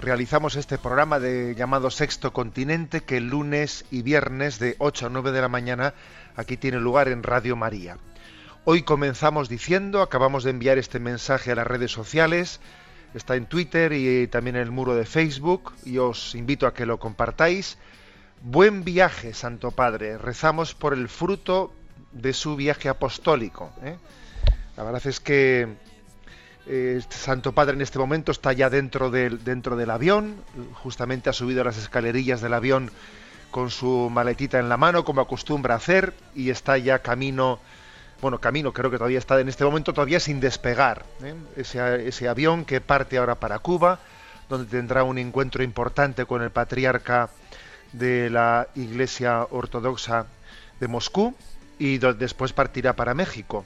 realizamos este programa de llamado Sexto Continente que lunes y viernes de 8 a 9 de la mañana aquí tiene lugar en Radio María. Hoy comenzamos diciendo, acabamos de enviar este mensaje a las redes sociales, está en Twitter y también en el muro de Facebook y os invito a que lo compartáis. Buen viaje, Santo Padre. Rezamos por el fruto de su viaje apostólico. ¿eh? La verdad es que eh, este Santo Padre en este momento está ya dentro del, dentro del avión, justamente ha subido las escalerillas del avión con su maletita en la mano, como acostumbra hacer, y está ya camino, bueno, camino, creo que todavía está en este momento todavía sin despegar. ¿eh? Ese, ese avión que parte ahora para Cuba, donde tendrá un encuentro importante con el patriarca de la Iglesia Ortodoxa de Moscú y después partirá para México.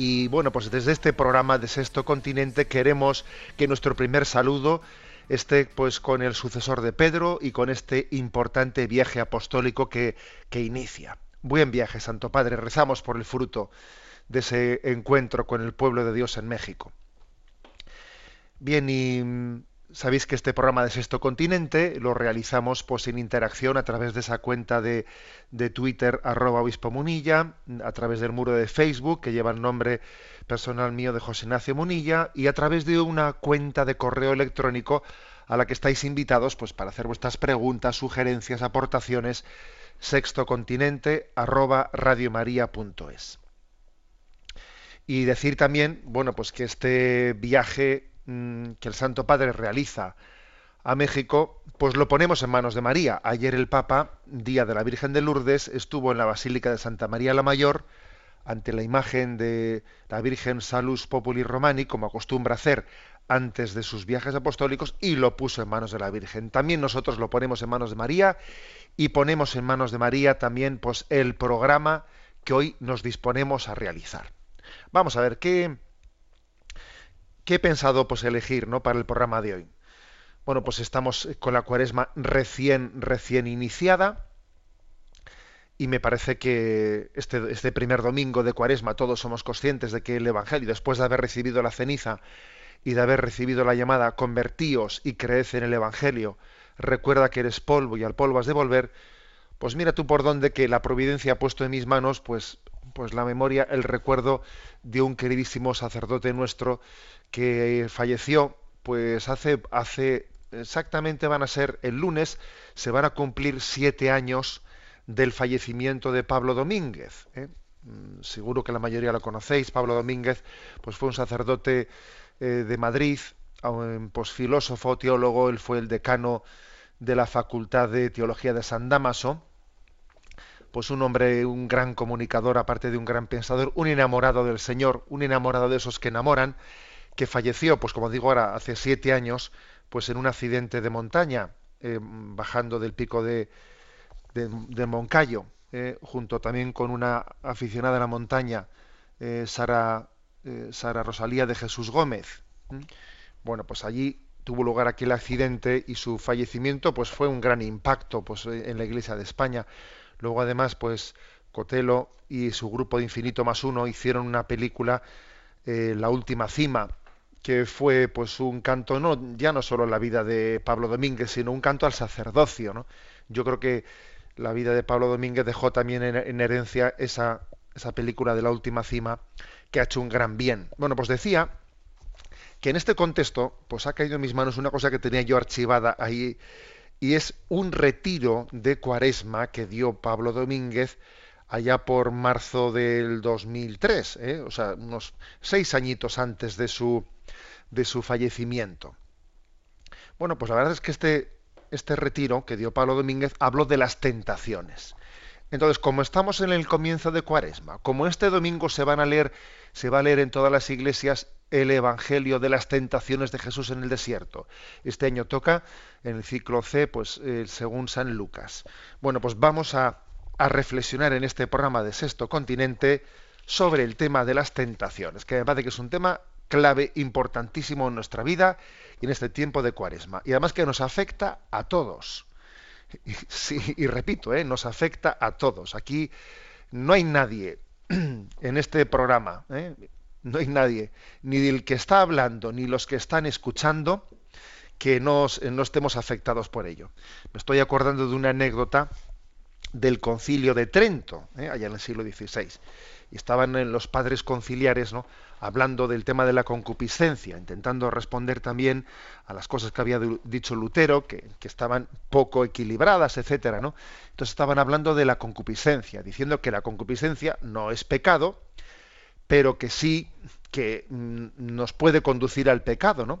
Y bueno, pues desde este programa de Sexto Continente queremos que nuestro primer saludo esté pues con el sucesor de Pedro y con este importante viaje apostólico que, que inicia. Buen viaje, Santo Padre. Rezamos por el fruto de ese encuentro con el pueblo de Dios en México. Bien, y sabéis que este programa de Sexto Continente lo realizamos pues en interacción a través de esa cuenta de, de Twitter arroba obispo Munilla, a través del muro de Facebook que lleva el nombre personal mío de José Ignacio Munilla y a través de una cuenta de correo electrónico a la que estáis invitados pues para hacer vuestras preguntas, sugerencias, aportaciones sextocontinente arroba radiomaria.es. Y decir también, bueno, pues que este viaje mm, que el Santo Padre realiza a México, pues lo ponemos en manos de María. Ayer el Papa, día de la Virgen de Lourdes, estuvo en la Basílica de Santa María la Mayor, ante la imagen de la Virgen Salus Populi Romani, como acostumbra hacer antes de sus viajes apostólicos, y lo puso en manos de la Virgen. También nosotros lo ponemos en manos de María y ponemos en manos de María también pues, el programa que hoy nos disponemos a realizar. Vamos a ver qué, qué he pensado pues, elegir ¿no? para el programa de hoy. Bueno, pues estamos con la cuaresma recién, recién iniciada y me parece que este, este primer domingo de cuaresma todos somos conscientes de que el Evangelio, después de haber recibido la ceniza y de haber recibido la llamada convertíos y creed en el Evangelio, recuerda que eres polvo y al polvo has de volver, pues mira tú por dónde que la providencia ha puesto en mis manos, pues, pues la memoria, el recuerdo de un queridísimo sacerdote nuestro que falleció, pues hace, hace exactamente van a ser el lunes, se van a cumplir siete años del fallecimiento de Pablo Domínguez. ¿eh? Mm, Seguro que la mayoría lo conocéis. Pablo Domínguez, pues fue un sacerdote eh, de Madrid, un, pues filósofo, teólogo, él fue el decano de la Facultad de Teología de San Damaso, pues un hombre, un gran comunicador, aparte de un gran pensador, un enamorado del Señor, un enamorado de esos que enamoran, que falleció, pues como digo ahora, hace siete años, pues en un accidente de montaña, eh, bajando del pico de, de, Moncayo, eh, junto también con una aficionada a la montaña, eh, Sara, Sara Rosalía de Jesús Gómez. Bueno, pues allí tuvo lugar aquel accidente y su fallecimiento pues fue un gran impacto pues en la Iglesia de España. Luego además pues Cotelo y su grupo de Infinito más uno hicieron una película La última cima que fue pues un canto no ya no solo la vida de Pablo Domínguez sino un canto al sacerdocio ¿no? yo creo que la vida de Pablo Domínguez dejó también en, en herencia esa esa película de la última cima que ha hecho un gran bien bueno pues decía que en este contexto pues ha caído en mis manos una cosa que tenía yo archivada ahí y es un retiro de cuaresma que dio Pablo Domínguez allá por marzo del 2003, ¿eh? o sea, unos seis añitos antes de su, de su fallecimiento. Bueno, pues la verdad es que este, este retiro que dio Pablo Domínguez habló de las tentaciones. Entonces, como estamos en el comienzo de Cuaresma, como este domingo se van a leer, se va a leer en todas las iglesias el Evangelio de las tentaciones de Jesús en el desierto. Este año toca en el ciclo C, pues eh, según San Lucas. Bueno, pues vamos a, a, reflexionar en este programa de Sexto Continente sobre el tema de las tentaciones, que me parece que es un tema clave, importantísimo en nuestra vida y en este tiempo de Cuaresma. Y además que nos afecta a todos. Y, y repito, ¿eh? nos afecta a todos. Aquí no hay nadie en este programa, ¿eh? no hay nadie, ni el que está hablando, ni los que están escuchando, que no, no estemos afectados por ello. Me estoy acordando de una anécdota del concilio de Trento, ¿eh? allá en el siglo XVI. Y estaban en los padres conciliares, ¿no? hablando del tema de la concupiscencia, intentando responder también a las cosas que había dicho Lutero, que, que, estaban poco equilibradas, etcétera, ¿no? Entonces estaban hablando de la concupiscencia, diciendo que la concupiscencia no es pecado, pero que sí que mm, nos puede conducir al pecado, ¿no?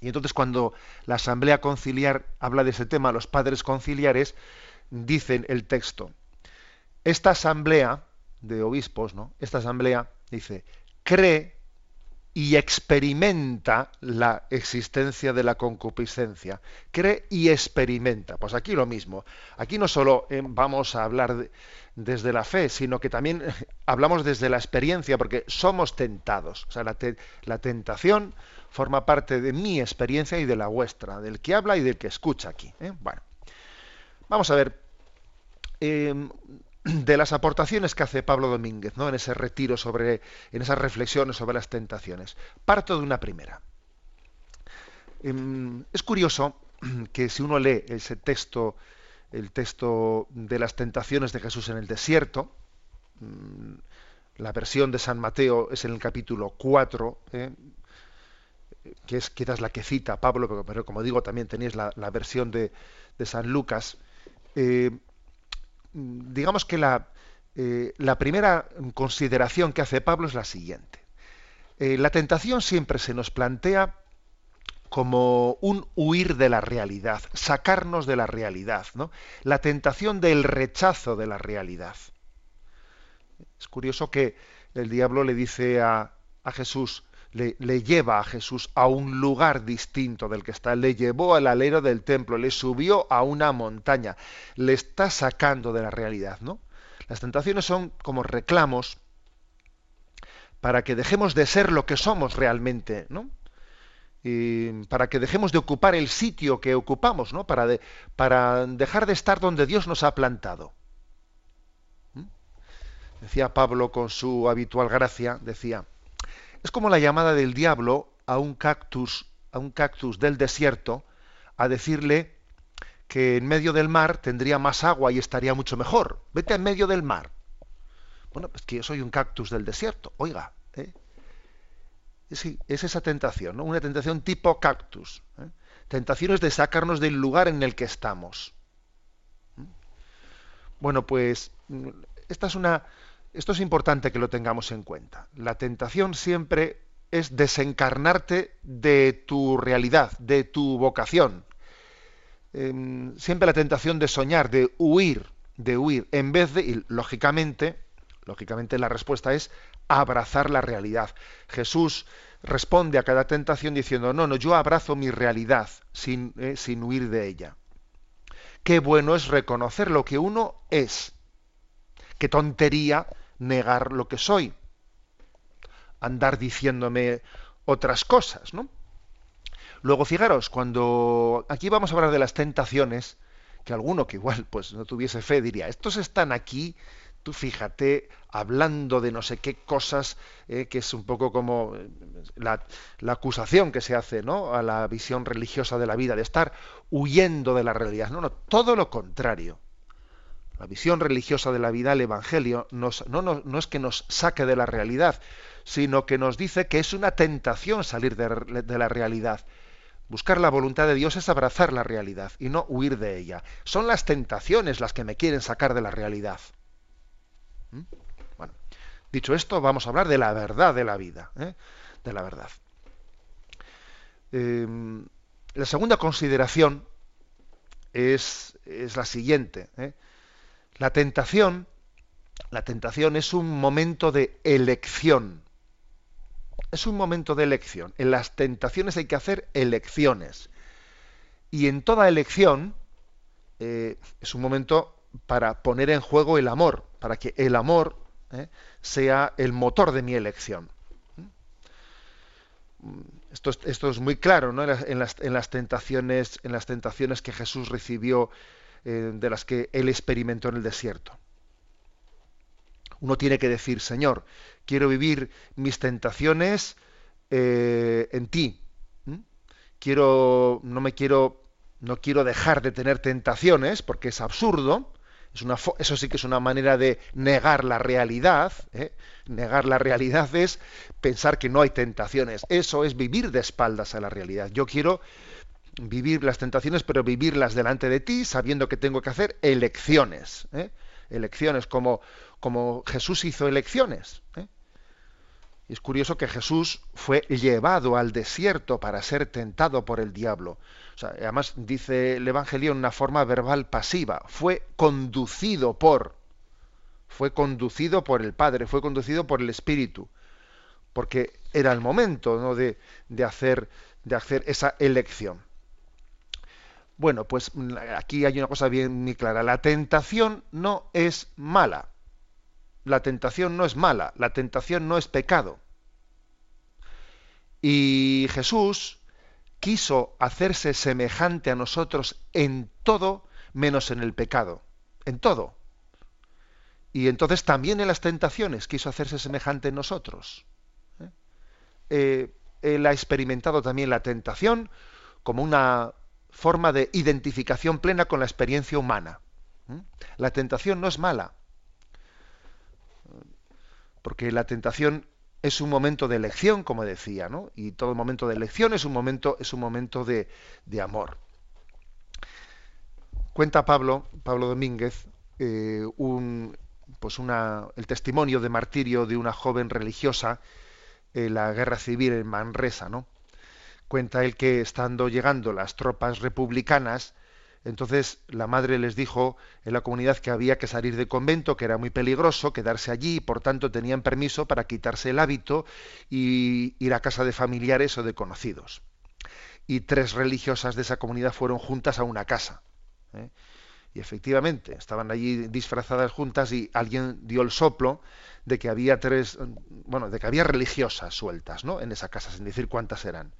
Y entonces cuando la asamblea conciliar habla de ese tema, los padres conciliares dicen el texto, esta asamblea de obispos, ¿no? Esta asamblea dice, cree y experimenta la existencia de la concupiscencia. Cree y experimenta. Pues aquí lo mismo. Aquí no solo eh, vamos a hablar de, desde la fe, sino que también hablamos desde la experiencia, porque somos tentados. O sea, la, te, la, tentación forma parte de mi experiencia y de la vuestra, del que habla y del que escucha aquí. ¿eh? Bueno, vamos a ver. Eh, de las aportaciones que hace Pablo Domínguez ¿no? en ese retiro sobre, en esas reflexiones sobre las tentaciones. Parto de una primera. Em, es curioso que si uno lee ese texto el texto de las tentaciones de Jesús en el desierto. Mm, la versión de San Mateo es en el capítulo 4, ¿eh? que es quizás la que cita Pablo, pero como digo, también tenéis la, versión de, San Lucas. Eh, digamos que la, eh, la, primera consideración que hace Pablo es la siguiente. la tentación siempre se nos plantea como un huir de la realidad, sacarnos de la realidad, ¿no? La tentación del rechazo de la realidad. Es curioso que el diablo le dice a, a Jesús, le, le, lleva a Jesús a un lugar distinto del que está, le llevó al alero del templo, le subió a una montaña, le está sacando de la realidad, ¿no? Las tentaciones son como reclamos para que dejemos de ser lo que somos realmente, ¿no? para que dejemos de ocupar el sitio que ocupamos, ¿no? para, para dejar de estar donde Dios nos ha plantado. ¿Mm? Decía Pablo con su habitual gracia, decía, es como la llamada del diablo a un cactus, a un cactus del desierto, a decirle que en medio del mar tendría más agua y estaría mucho mejor. Vete en medio del mar. Bueno, pues que yo soy un cactus del desierto, oiga. ¿eh? Sí, es esa tentación, ¿no? una tentación tipo cactus. ¿eh? Tentaciones de sacarnos del lugar en el que estamos. ¿Mm? Bueno, pues esta es una, esto es importante que lo tengamos en cuenta. La tentación siempre es desencarnarte de tu realidad, de tu vocación. Eh, siempre la tentación de soñar, de huir, de huir, en vez de, y lógicamente, lógicamente la respuesta es abrazar la realidad. Jesús responde a cada tentación diciendo, no, no, yo abrazo mi realidad sin, eh, sin huir de ella. Qué bueno es reconocer lo que uno es. Qué tontería negar lo que soy. Andar diciéndome otras cosas, ¿no? Luego, fijaros, cuando aquí vamos a hablar de las tentaciones, que alguno que igual pues no tuviese fe diría, estos están aquí Tú fíjate, hablando de no sé qué cosas, eh, que es un poco como eh, la, acusación que se hace ¿no? a la visión religiosa de la vida, de estar huyendo de la realidad. No, no, todo lo contrario. La visión religiosa de la vida, el Evangelio, no, es que nos saque de la realidad, sino que nos dice que es una tentación salir de, de la realidad. Buscar la voluntad de Dios es abrazar la realidad y no huir de ella. Son las tentaciones las que me quieren sacar de la realidad. ¿Mm? Bueno, dicho esto, vamos a hablar de la verdad de la vida, ¿eh? de la verdad. Em, la segunda consideración es, es la siguiente. ¿eh? La tentación, la tentación es un momento de elección es un momento de elección. En las tentaciones hay que hacer elecciones. Y en toda elección eh, es un momento para poner en juego el amor, para que el amor eh, sea el motor de mi elección. ¿Mm? Esto, es muy claro ¿no? en, las, tentaciones, en las tentaciones que Jesús recibió, eh, de las que él experimentó en el desierto. Uno tiene que decir, Señor, quiero vivir mis tentaciones eh, en ti. Quiero, no me quiero, no quiero dejar de tener tentaciones porque es absurdo. Es una, eso sí que es una manera de negar la realidad. ¿eh? Negar la realidad es pensar que no hay tentaciones. Eso es vivir de espaldas a la realidad. Yo quiero vivir las tentaciones, pero vivirlas delante de ti, sabiendo que tengo que hacer elecciones. ¿eh? Elecciones como, como Jesús hizo elecciones. Y es curioso que Jesús fue llevado al desierto para ser tentado por el diablo. además dice el Evangelio en una forma verbal pasiva. Fue conducido por, fue conducido por el Padre, fue conducido por el Espíritu, porque era el momento de, hacer, de hacer esa elección. Bueno, pues aquí hay una cosa bien muy clara. La tentación no es mala la tentación no es mala, la tentación no es pecado. Y Jesús quiso hacerse semejante a nosotros en todo menos en el pecado, en todo. Y entonces también en las tentaciones quiso hacerse semejante en nosotros. ¿eh? Eh, él ha experimentado también la tentación como una forma de identificación plena con la experiencia humana. ¿eh? La tentación no es mala porque la tentación es un momento de elección, como decía, ¿no? Y todo momento de elección es un momento, es un momento de, amor. Cuenta Pablo, Pablo Domínguez, eh, un, pues una, el testimonio de martirio de una joven religiosa en la guerra civil en Manresa, ¿no? Cuenta él que estando llegando las tropas republicanas, entonces la madre les dijo en la comunidad que había que salir del convento, que era muy peligroso quedarse allí, y por tanto tenían permiso para quitarse el hábito y ir a casa de familiares o de conocidos. Y tres religiosas de esa comunidad fueron juntas a una casa. ¿eh? Y efectivamente, estaban allí disfrazadas juntas y alguien dio el soplo de que había tres, bueno, de que había religiosas sueltas, ¿no? En esa casa, sin decir cuántas eran.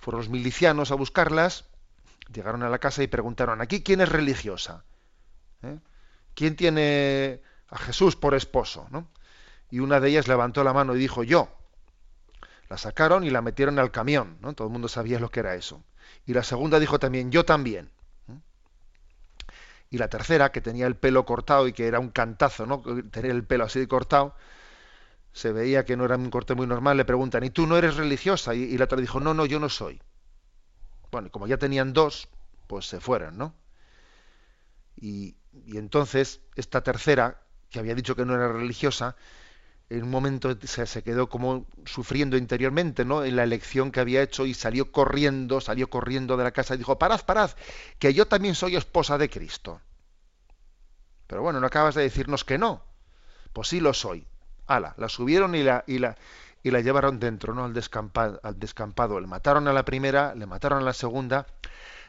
Fueron los milicianos a buscarlas Llegaron a la casa y preguntaron, ¿aquí quién es religiosa? ¿Eh? ¿Quién tiene a Jesús por esposo? ¿no? Y una de ellas levantó la mano y dijo, yo. La sacaron y la metieron al camión, ¿no? Todo el mundo sabía lo que era eso. Y la segunda dijo también, yo también. ¿eh? Y la tercera, que tenía el pelo cortado y que era un cantazo, ¿no? Tener el pelo así cortado, se veía que no era un corte muy normal, le preguntan, ¿y tú no eres religiosa? Y, y la otra dijo, no, no, yo no soy. Bueno, como ya tenían dos, pues se fueron, ¿no? Y, entonces esta tercera, que había dicho que no era religiosa, en un momento se, quedó como sufriendo interiormente, ¿no? En la elección que había hecho y salió corriendo, salió corriendo de la casa y dijo, parad, parad, que yo también soy esposa de Cristo. Pero bueno, no acabas de decirnos que no. Pues sí lo soy. Ala, la subieron y la, y la, y la llevaron dentro, ¿no? Al descampado, al descampado. Le mataron a la primera, le mataron a la segunda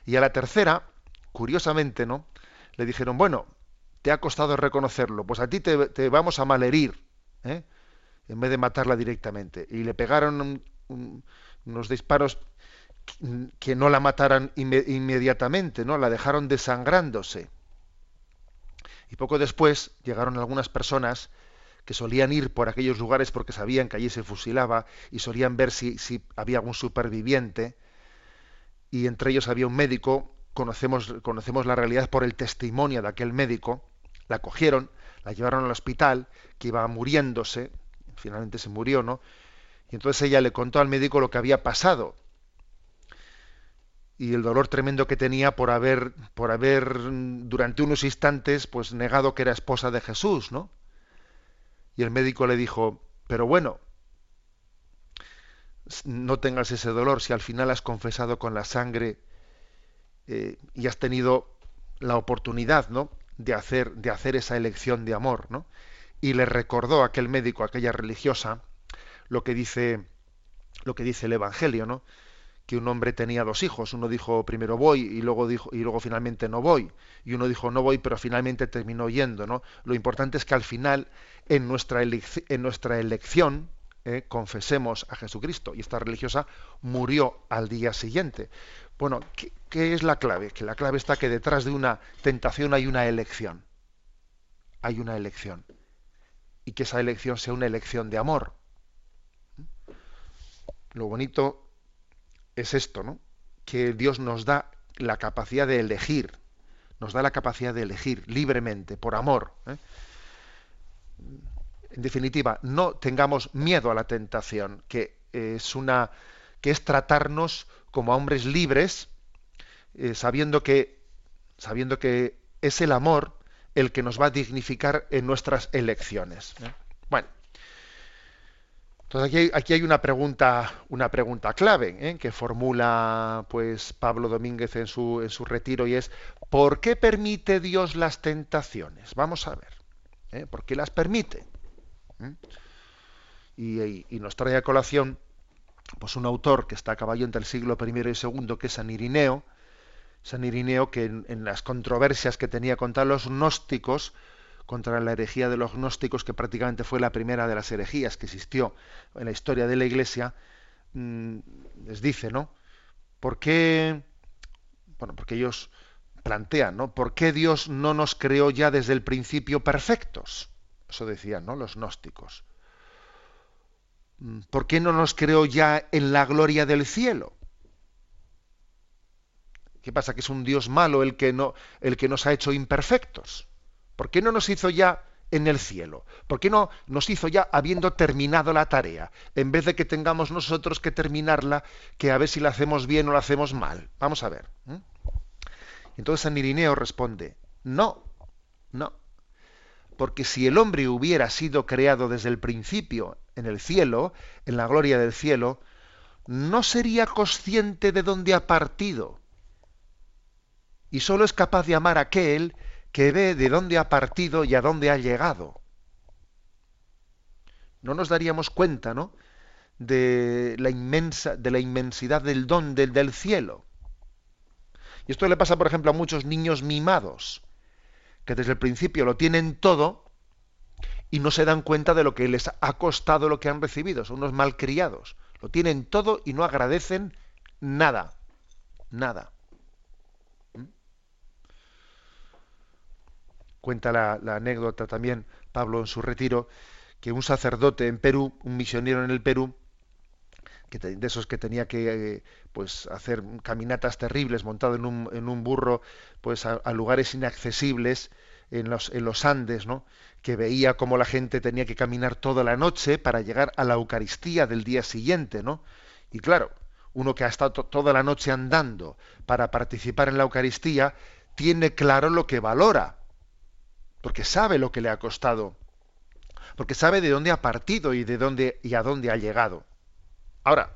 y a la tercera, curiosamente, ¿no? Le dijeron, bueno, te ha costado reconocerlo, pues a ti te, vamos a malherir, ¿eh? en vez de matarla directamente. Y le pegaron unos disparos que no la mataran inmediatamente, ¿no? La dejaron desangrándose. Y poco después llegaron algunas personas que solían ir por aquellos lugares porque sabían que allí se fusilaba y solían ver si, si había algún superviviente. Y entre ellos había un médico, conocemos, conocemos la realidad por el testimonio de aquel médico, la cogieron, la llevaron al hospital, que iba muriéndose, finalmente se murió, ¿no? Y entonces ella le contó al médico lo que había pasado. y el dolor tremendo que tenía por haber, por haber durante unos instantes pues negado que era esposa de Jesús, ¿no? Y el médico le dijo, pero bueno, no tengas ese dolor si al final has confesado con la sangre eh, y has tenido la oportunidad, ¿no? De hacer, de hacer esa elección de amor, ¿no? Y le recordó a aquel médico, a aquella religiosa, lo que dice, lo que dice el Evangelio, ¿no? Que un hombre tenía dos hijos. Uno dijo primero voy y luego dijo y luego finalmente no voy. Y uno dijo no voy, pero finalmente terminó yendo. ¿no? Lo importante es que al final en nuestra, en nuestra elección eh, confesemos a Jesucristo. Y esta religiosa murió al día siguiente. Bueno, ¿qué, ¿qué es la clave? Que la clave está que detrás de una tentación hay una elección. Hay una elección. Y que esa elección sea una elección de amor. Lo bonito es esto, ¿no? Que Dios nos da la capacidad de elegir, nos da la capacidad de elegir libremente, por amor. ¿eh? En definitiva, no tengamos miedo a la tentación, que es una, que es tratarnos como hombres libres, eh, sabiendo que, sabiendo que es el amor el que nos va a dignificar en nuestras elecciones. ¿eh? Entonces aquí hay, aquí hay, una pregunta, una pregunta clave ¿eh? que formula pues Pablo Domínguez en su, en su retiro y es ¿por qué permite Dios las tentaciones? Vamos a ver, ¿eh? ¿por qué las permite? Y, y, nos trae a colación pues un autor que está a caballo entre el siglo I y II, que es San Irineo, San Irineo que en, en las controversias que tenía contra los gnósticos, contra la herejía de los gnósticos, que prácticamente fue la primera de las herejías que existió en la historia de la Iglesia, mm, les dice, ¿no? ¿Por qué? Bueno, porque ellos plantean, ¿no? ¿Por qué Dios no nos creó ya desde el principio perfectos? Eso decían, ¿no? Los gnósticos. Mm, ¿Por qué no nos creó ya en la gloria del cielo? ¿Qué pasa? ¿Que es un Dios malo el que, no, el que nos ha hecho imperfectos? ¿Por qué no nos hizo ya en el cielo? ¿Por qué no nos hizo ya habiendo terminado la tarea? En vez de que tengamos nosotros que terminarla, que a ver si la hacemos bien o la hacemos mal. Vamos a ver. Entonces San Irineo responde, no, no. Porque si el hombre hubiera sido creado desde el principio en el cielo, en la gloria del cielo, no sería consciente de dónde ha partido. Y solo es capaz de amar a aquel que ve de dónde ha partido y a dónde ha llegado. No nos daríamos cuenta, ¿no? De la inmensa, de la inmensidad del don del, del cielo. Y esto le pasa, por ejemplo, a muchos niños mimados, que desde el principio lo tienen todo y no se dan cuenta de lo que les ha costado lo que han recibido. Son unos malcriados. Lo tienen todo y no agradecen nada. Nada. Cuenta la, anécdota también Pablo en su retiro, que un sacerdote en Perú, un misionero en el Perú, que de esos que tenía que eh, pues hacer caminatas terribles montado en un, en un burro pues a, lugares inaccesibles en los, en los Andes, ¿no? que veía cómo la gente tenía que caminar toda la noche para llegar a la Eucaristía del día siguiente, ¿no? Y claro, uno que ha estado toda la noche andando para participar en la Eucaristía tiene claro lo que valora porque sabe lo que le ha costado, porque sabe de dónde ha partido y de dónde y a dónde ha llegado. Ahora,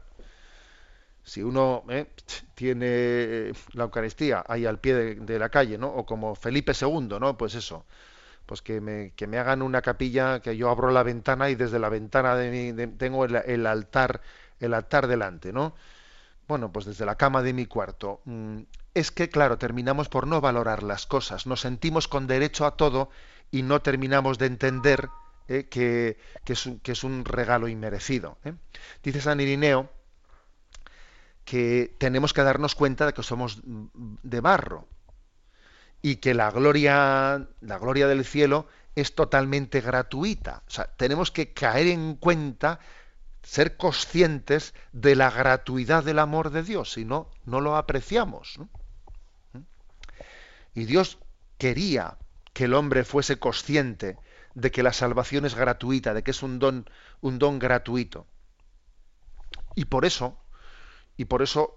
si uno eh, tiene la Eucaristía ahí al pie de, la calle, ¿no? O como Felipe II, ¿no? Pues eso, pues que me, que me hagan una capilla, que yo abro la ventana y desde la ventana de mi, tengo el, el, altar, el altar delante, ¿no? Bueno, pues desde la cama de mi cuarto. Mm, es que, claro, terminamos por no valorar las cosas, nos sentimos con derecho a todo y no terminamos de entender eh, que, es un, regalo inmerecido. ¿eh? Dice San Irineo que tenemos que darnos cuenta de que somos de barro y que la gloria, la gloria del cielo es totalmente gratuita. O sea, tenemos que caer en cuenta ser conscientes de la gratuidad del amor de Dios, si no, no lo apreciamos. Y Dios quería que el hombre fuese consciente de que la salvación es gratuita, de que es un don, un don gratuito. Y por eso, y por eso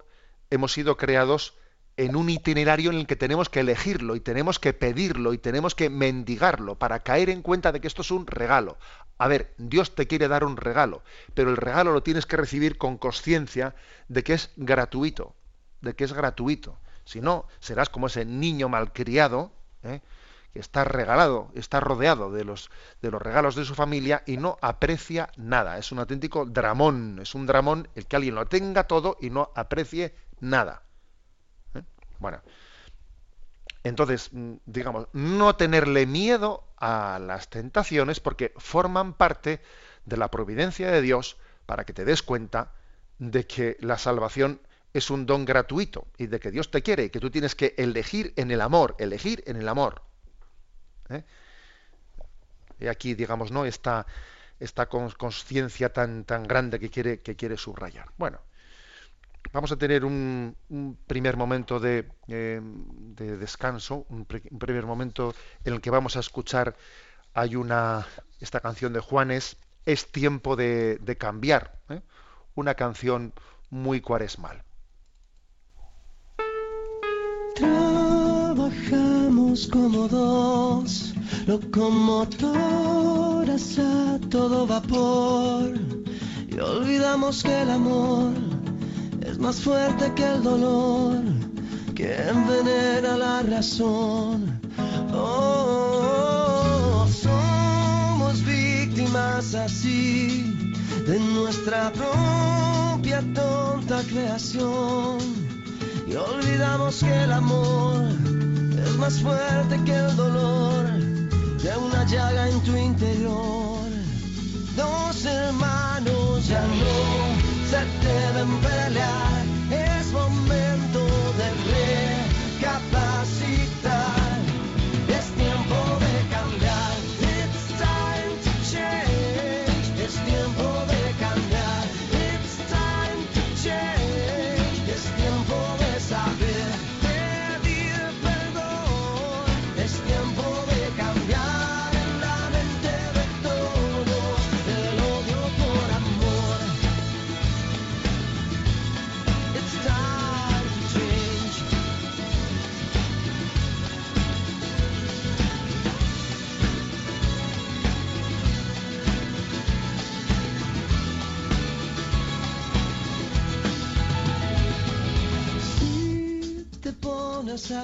hemos sido creados en un itinerario en el que tenemos que elegirlo y tenemos que pedirlo y tenemos que mendigarlo para caer en cuenta de que esto es un regalo. A ver, Dios te quiere dar un regalo, pero el regalo lo tienes que recibir con conciencia de que es gratuito, de que es gratuito. Si no, serás como ese niño malcriado, ¿eh? que está regalado, está rodeado de los, de los regalos de su familia y no aprecia nada. Es un auténtico dramón, es un dramón el que alguien lo tenga todo y no aprecie nada. ¿eh? Bueno, entonces, mm, digamos, no tenerle miedo a las tentaciones porque forman parte de la providencia de Dios para que te des cuenta de que la salvación es un don gratuito y de que Dios te quiere y que tú tienes que elegir en el amor, elegir en el amor. ¿eh? Y aquí, digamos, ¿no? Esta, esta conciencia tan, tan grande que quiere, que quiere subrayar. Bueno, vamos a tener un, primer momento de, eh, descanso, un, primer momento en el que vamos a escuchar, hay una, esta canción de Juanes, Es tiempo de, cambiar, ¿eh? una canción muy cuaresmal. Trabajamos como dos locomotoras a todo vapor y olvidamos que el amor es más fuerte que el dolor que envenena la razón. Oh, somos víctimas así de nuestra propia tonta creación y olvidamos que el amor es más fuerte que el dolor de una llaga en tu interior. Dos hermanos ya no se deben pelear, es momento de recapacitar.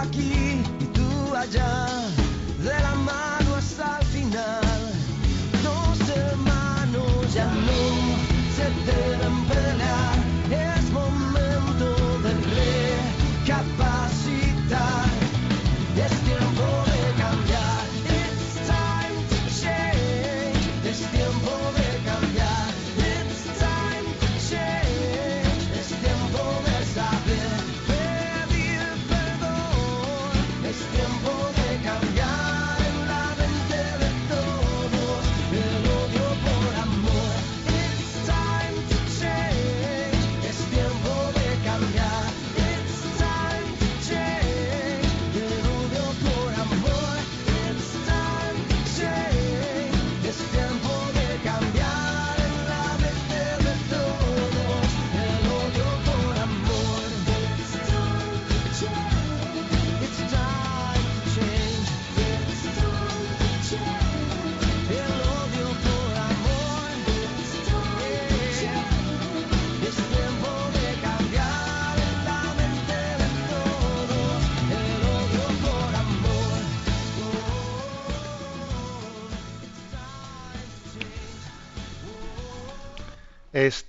aquí y tú allá, de la mano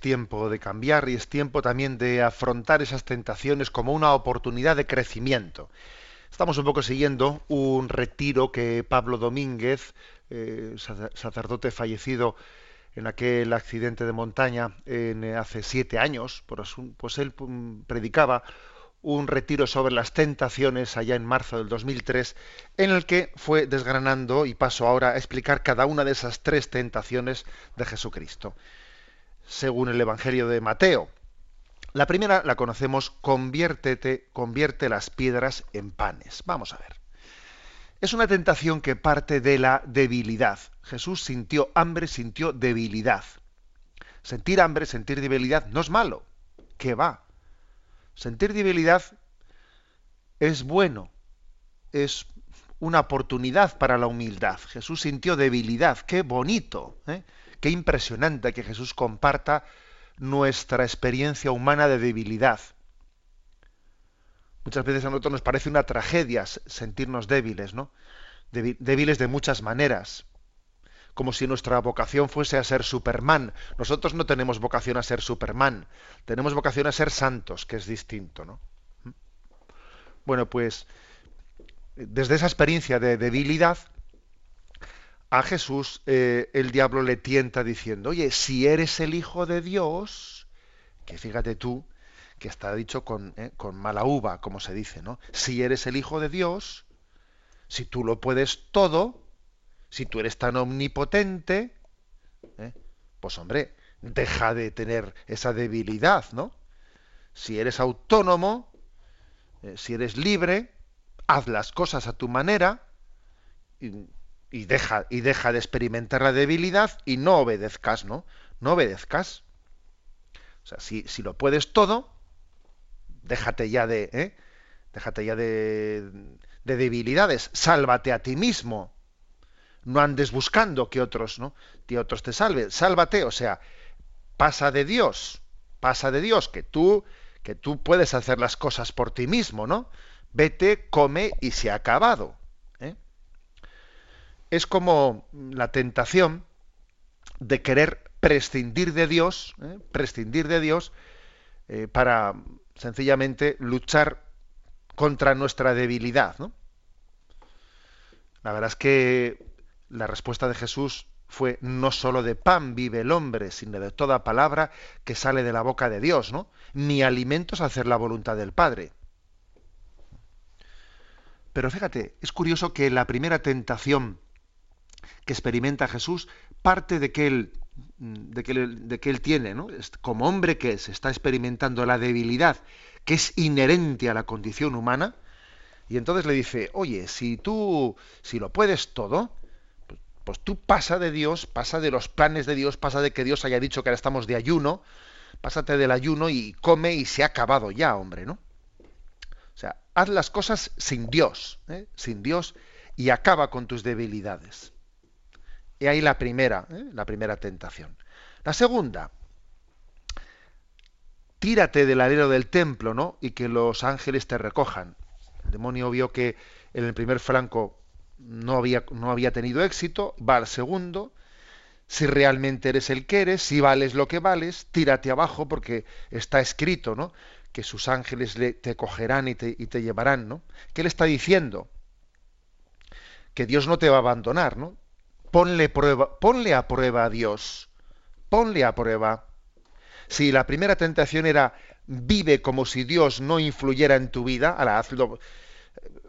tiempo de cambiar y es tiempo también de afrontar esas tentaciones como una oportunidad de crecimiento. Estamos un poco siguiendo un retiro que Pablo Domínguez, eh, sacerdote fallecido en aquel accidente de montaña en, eh, hace siete años, pues él mm, predicaba un retiro sobre las tentaciones allá en marzo del 2003, en el que fue desgranando y paso ahora a explicar cada una de esas tres tentaciones de Jesucristo, según el Evangelio de Mateo. La primera la conocemos, conviértete, convierte las piedras en panes. Vamos a ver. Es una tentación que parte de la debilidad. Jesús sintió hambre, sintió debilidad. Sentir hambre, sentir debilidad no es malo. ¿Qué va? Sentir debilidad es bueno, es una oportunidad para la humildad. Jesús sintió debilidad, qué bonito, ¿eh? Qué impresionante que Jesús comparta nuestra experiencia humana de debilidad. Muchas veces a nosotros nos parece una tragedia sentirnos débiles, ¿no? Débiles de muchas maneras. Como si nuestra vocación fuese a ser Superman. Nosotros no tenemos vocación a ser Superman. Tenemos vocación a ser santos, que es distinto, ¿no? Bueno, pues desde esa experiencia de debilidad, a Jesús eh, el diablo le tienta diciendo, oye, si eres el Hijo de Dios, que fíjate tú, que está dicho con, eh, con mala uva, como se dice, ¿no? Si eres el Hijo de Dios, si tú lo puedes todo, si tú eres tan omnipotente, ¿eh? pues hombre, deja de tener esa debilidad, ¿no? Si eres autónomo, si eres libre, haz las cosas a tu manera deja, y deja de experimentar la debilidad y no obedezcas, ¿no? No obedezcas. O sea, si, si lo puedes todo, déjate ya de, ¿eh? déjate ya de, de debilidades, sálvate a ti mismo. No andes buscando que otros, ¿no? Que otros te salven. Sálvate, o sea, pasa de Dios, pasa de Dios, que tú, que tú puedes hacer las cosas por ti mismo, ¿no? Vete, come y se ha acabado. Es como la tentación de querer prescindir de Dios, ¿eh? prescindir de Dios eh, para sencillamente luchar contra nuestra debilidad. ¿no? La verdad es que la respuesta de Jesús fue no solo de pan vive el hombre, sino de toda palabra que sale de la boca de Dios, ¿no? Ni alimentos a hacer la voluntad del Padre. Pero fíjate, es curioso que la primera tentación que experimenta Jesús parte de que él, de de tiene, ¿no? Como hombre que es, está experimentando la debilidad que es inherente a la condición humana, y entonces le dice, oye, si tú, si lo puedes todo, pues, pues, tú pasa de Dios, pasa de los planes de Dios, pasa de que Dios haya dicho que ahora estamos de ayuno, pásate del ayuno y come y se ha acabado ya, hombre, ¿no? O sea, haz las cosas sin Dios, ¿eh? sin Dios, y acaba con tus debilidades. Y ahí la primera, ¿eh? la primera tentación. La segunda, tírate del alero del templo, ¿no? Y que los ángeles te recojan. El demonio vio que en el primer flanco no había, tenido éxito, va al segundo. Si realmente eres el que eres, si vales lo que vales, tírate abajo porque está escrito, ¿no? Que sus ángeles te cogerán y te, y te llevarán, ¿no? ¿Qué le está diciendo? Que Dios no te va a abandonar, ¿no? Ponle, a prueba a Dios. Ponle a prueba. Si la primera tentación era vive como si Dios no influyera en tu vida, ahora hazlo,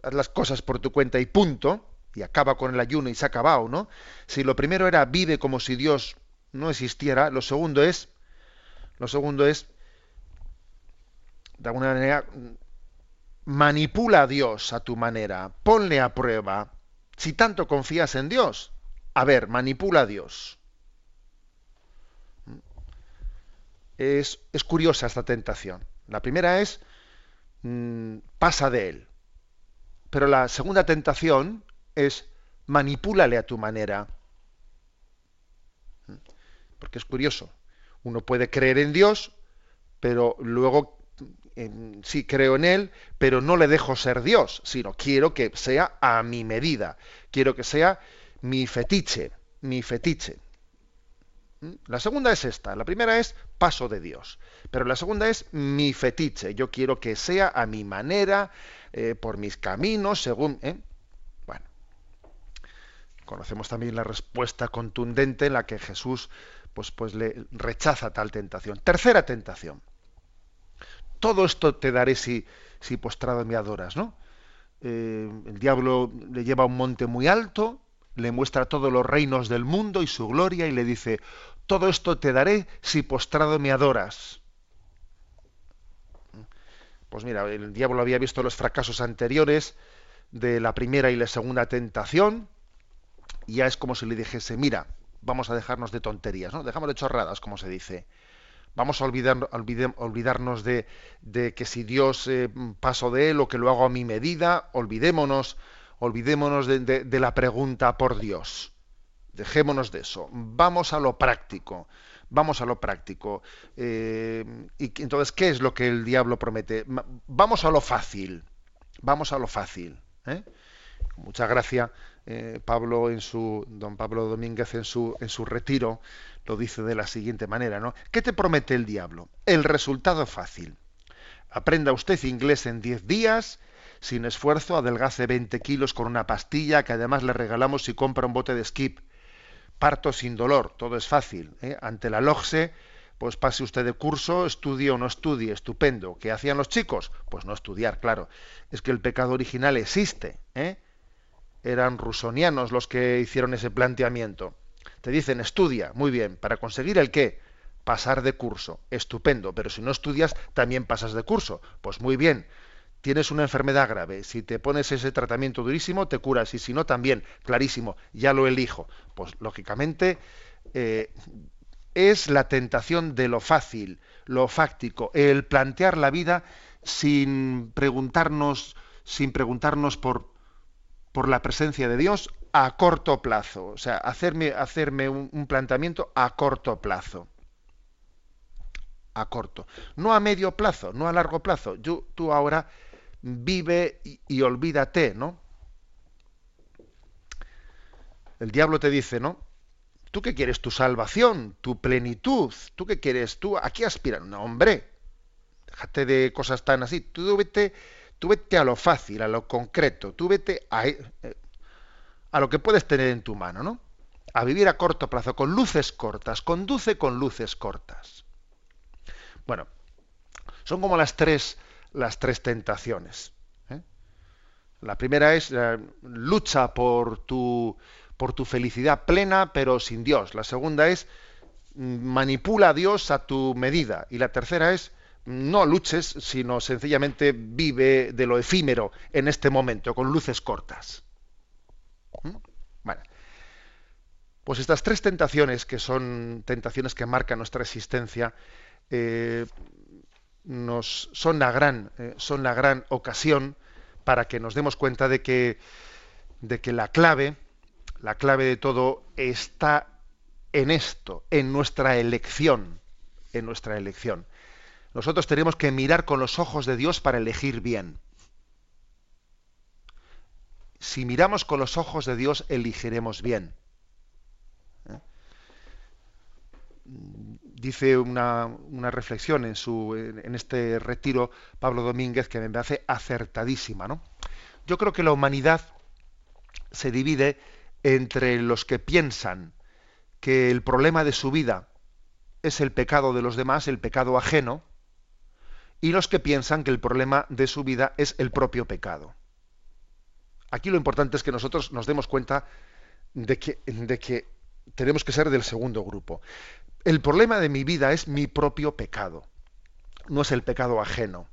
haz las cosas por tu cuenta y punto, y acaba con el ayuno y se ha acabado, ¿no? Si lo primero era vive como si Dios no existiera, lo segundo es, lo segundo es, de alguna manera, manipula a Dios a tu manera, ponle a prueba. Si tanto confías en Dios, a ver, manipula a Dios. es, curiosa esta tentación. La primera es, mm, pasa de él. Pero la segunda tentación es, manipúlale a tu manera. Porque es curioso. Uno puede creer en Dios, pero luego sí creo en Él, pero no le dejo ser Dios, sino quiero que sea a mi medida. Quiero que sea mi fetiche, mi fetiche. La segunda es esta. La primera es paso de Dios. Pero la segunda es mi fetiche. Yo quiero que sea a mi manera, eh, por mis caminos, según... ¿eh? Bueno. Conocemos también la respuesta contundente en la que Jesús pues, pues le rechaza tal tentación. Tercera tentación. todo esto te daré si, si postrado me adoras, ¿no? Eh, el diablo le lleva a un monte muy alto, le muestra todos los reinos del mundo y su gloria y le dice, todo esto te daré si postrado me adoras. Pues mira, el diablo había visto los fracasos anteriores de la primera y la segunda tentación, y ya es como si le dijese, mira, vamos a dejarnos de tonterías, ¿no? Dejamos de chorradas, como se dice. Vamos a olvidar, olvidarnos de, que si Dios eh, paso de él o que lo hago a mi medida, olvidémonos, olvidémonos de, la pregunta por Dios. Dejémonos de eso. Vamos a lo práctico. Vamos a lo práctico. Eh, y entonces, ¿qué es lo que el diablo promete? Vamos a lo fácil. Vamos a lo fácil. ¿eh? Muchas gracias, Pablo en su, don Pablo Domínguez en su, en su retiro lo dice de la siguiente manera, ¿no? ¿Qué te promete el diablo? El resultado fácil. Aprenda usted inglés en 10 días, sin esfuerzo, adelgace 20 kilos con una pastilla que además le regalamos si compra un bote de skip. Parto sin dolor, todo es fácil. ¿eh? Ante la LOGSE, pues pase usted de curso, estudie o no estudie, estupendo. ¿Qué hacían los chicos? Pues no estudiar, claro. Es que el pecado original existe. ¿eh? Eran rusonianos los que hicieron ese planteamiento. Te dicen, estudia, muy bien, ¿para conseguir el qué? Pasar de curso, estupendo, pero si no estudias, también pasas de curso. Pues muy bien, tienes una enfermedad grave, si te pones ese tratamiento durísimo, te curas, y si no, también, clarísimo, ya lo elijo. Pues lógicamente eh, es la tentación de lo fácil, lo fáctico, el plantear la vida sin preguntarnos, sin preguntarnos por, por la presencia de Dios a corto plazo, o sea, hacerme, hacerme un, planteamiento a corto plazo. A corto. No a medio plazo, no a largo plazo. Yo, tú ahora vive y, olvídate, ¿no? El diablo te dice, ¿no? ¿Tú qué quieres? Tu salvación, tu plenitud. ¿Tú qué quieres? ¿Tú a qué aspiras? No, hombre. Déjate de cosas tan así. Tú vete, tú vete a lo fácil, a lo concreto. Tú vete a... Eh, a lo que puedes tener en tu mano, ¿no? A vivir a corto plazo, con luces cortas, conduce con luces cortas. Bueno, son como las tres, las tres tentaciones. ¿eh? La primera es eh, lucha por tu, por tu felicidad plena, pero sin Dios. La segunda es mm, manipula a Dios a tu medida. Y la tercera es no luches, sino sencillamente vive de lo efímero en este momento, con luces cortas. ¿Mm? Bueno, pues estas tres tentaciones, que son tentaciones que marcan nuestra existencia, eh, nos, son, la gran, eh, son la gran ocasión para que nos demos cuenta de que, de que la clave, la clave de todo está en esto, en nuestra elección, en nuestra elección. Nosotros tenemos que mirar con los ojos de Dios para elegir bien si miramos con los ojos de Dios, elegiremos bien. ¿Eh? Dice una, reflexión en, su, en este retiro Pablo Domínguez que me parece acertadísima. ¿no? Yo creo que la humanidad se divide entre los que piensan que el problema de su vida es el pecado de los demás, el pecado ajeno, y los que piensan que el problema de su vida es el propio pecado. Aquí lo importante es que nosotros nos demos cuenta de que tenemos que ser del segundo grupo. El problema de mi vida es mi propio pecado, no es el pecado ajeno.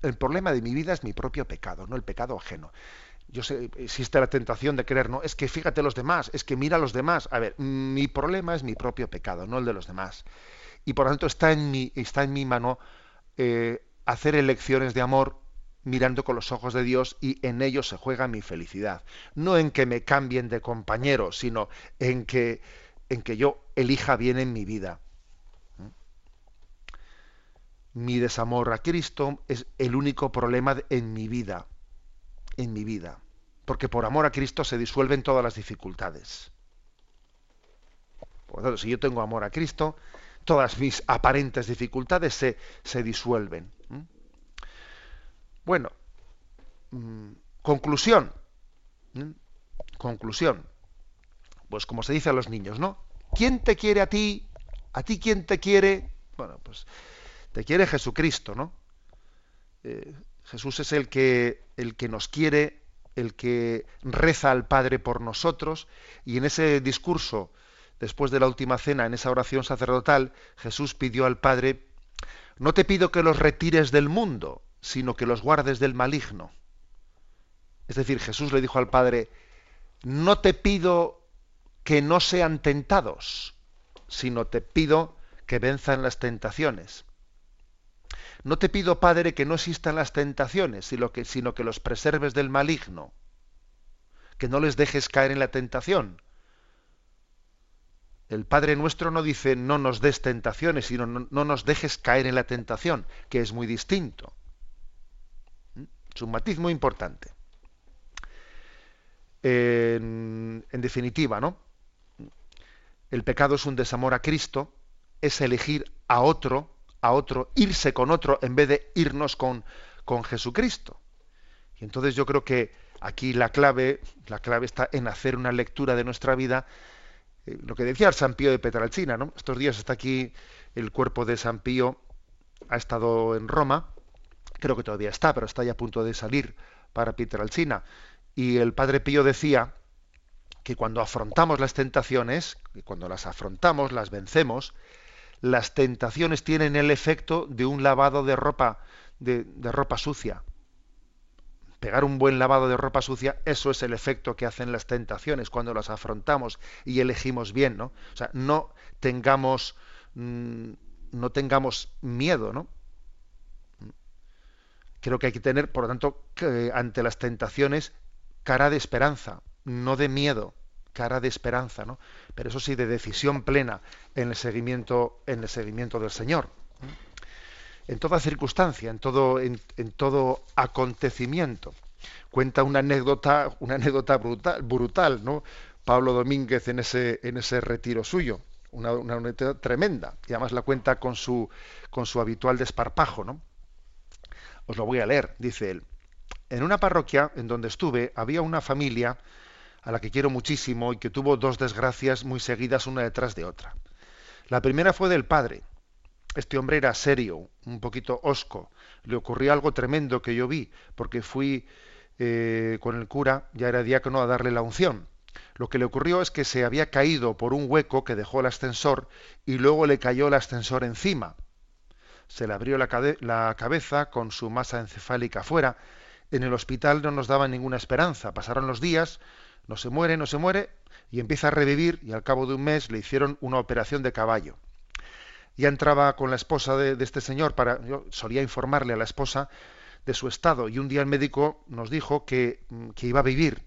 El problema de mi vida es mi propio pecado, no el pecado ajeno. Yo sé, existe la tentación de creer, no, es que fíjate los demás, es que mira a los demás. A ver, mi problema es mi propio pecado, no el de los demás. Y por lo tanto está en mi, está en mi mano eh, hacer elecciones de amor mirando con los ojos de Dios y en ello se juega mi felicidad. No en que me cambien de compañero, sino en que, en que yo elija bien en mi vida. ¿Mm? Mi desamor a Cristo es el único problema en mi vida, en mi vida, porque por amor a Cristo se disuelven todas las dificultades. Por lo tanto, si yo tengo amor a Cristo, todas mis aparentes dificultades se, se disuelven. Bueno, mm, conclusión. Conclusión. Pues como se dice a los niños, ¿no? ¿Quién te quiere a ti? ¿A ti quién te quiere? Bueno, pues te quiere Jesucristo, ¿no? Eh, Jesús es el que, el que nos quiere, el que reza al Padre por nosotros, y en ese discurso, después de la última cena, en esa oración sacerdotal, Jesús pidió al Padre, no te pido que los retires del mundo, sino que los guardes del maligno. Es decir, Jesús le dijo al Padre, no te pido que no sean tentados, sino te pido que venzan las tentaciones. No te pido, Padre, que no existan las tentaciones, sino que, los preserves del maligno, que no les dejes caer en la tentación. El Padre nuestro no dice no nos des tentaciones, sino no, no nos dejes caer en la tentación, que es muy distinto. ¿Mm? Es un matiz muy importante. En definitiva, ¿no? El pecado es un desamor a Cristo, es elegir a otro, a otro, irse con otro en vez de irnos con, con Jesucristo. Y entonces yo creo que aquí la clave, la clave está en hacer una lectura de nuestra vida, eh, lo que decía San Pío de Petralcina, ¿no? Estos días está aquí el cuerpo de San Pío, ha estado en Roma, creo que todavía está, pero está ya a punto de salir para Pietralcina. Y el Padre Pío decía que cuando afrontamos las tentaciones, y cuando las afrontamos, las vencemos, las tentaciones tienen el efecto de un lavado de ropa, de, ropa sucia. Pegar un buen lavado de ropa sucia, eso es el efecto que hacen las tentaciones cuando las afrontamos y elegimos bien, ¿no? O sea, no tengamos, mmm, no tengamos miedo, ¿no? Creo que hay que tener, por lo tanto, que, ante las tentaciones, cara de esperanza, no de miedo cara de esperanza, ¿no? Pero eso sí, de decisión plena en el seguimiento, en el seguimiento del Señor. En toda circunstancia, en todo, en, en todo acontecimiento. Cuenta una anécdota, una anécdota brutal, brutal, ¿no? Pablo Domínguez en ese, en ese retiro suyo, una, una anécdota tremenda, y además la cuenta con su, con su habitual desparpajo, ¿no? Os lo voy a leer, dice él. En una parroquia en donde estuve había una familia a la que quiero muchísimo y que tuvo dos desgracias muy seguidas una detrás de otra. La primera fue del padre. Este hombre era serio, un poquito osco. Le ocurrió algo tremendo que yo vi, porque fui eh, con el cura, ya era diácono, a darle la unción. Lo que le ocurrió es que se había caído por un hueco que dejó el ascensor y luego le cayó el ascensor encima. Se le abrió la, la cabeza con su masa encefálica fuera. En el hospital no nos daban ninguna esperanza. Pasaron los días, no se muere, no se muere, y empieza a revivir, y al cabo de un mes le hicieron una operación de caballo. Ya entraba con la esposa de, este señor para. Yo solía informarle a la esposa de su estado, y un día el médico nos dijo que, que iba a vivir.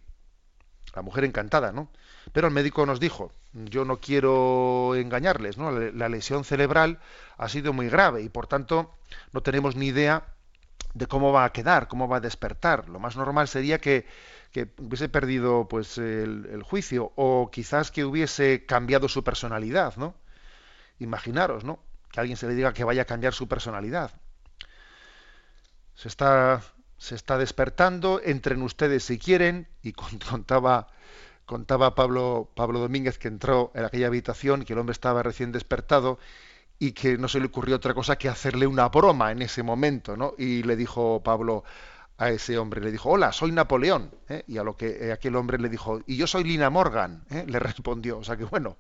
La mujer encantada, ¿no? Pero el médico nos dijo, yo no quiero engañarles, ¿no? La lesión cerebral ha sido muy grave y por tanto no tenemos ni idea de cómo va a quedar, cómo va a despertar. Lo más normal sería que, que hubiese perdido pues el, juicio o quizás que hubiese cambiado su personalidad, ¿no? Imaginaros, ¿no? Que alguien se le diga que vaya a cambiar su personalidad. Se está, se está despertando, entren ustedes si quieren, y contaba, contaba Pablo, Pablo Domínguez que entró en aquella habitación, que el hombre estaba recién despertado, y que no se le ocurrió otra cosa que hacerle una broma en ese momento, ¿no? Y le dijo Pablo, a ese hombre. Le dijo, hola, soy Napoleón. ¿eh? Y a lo que aquel hombre le dijo, y yo soy Lina Morgan. ¿eh? Le respondió. O sea que bueno,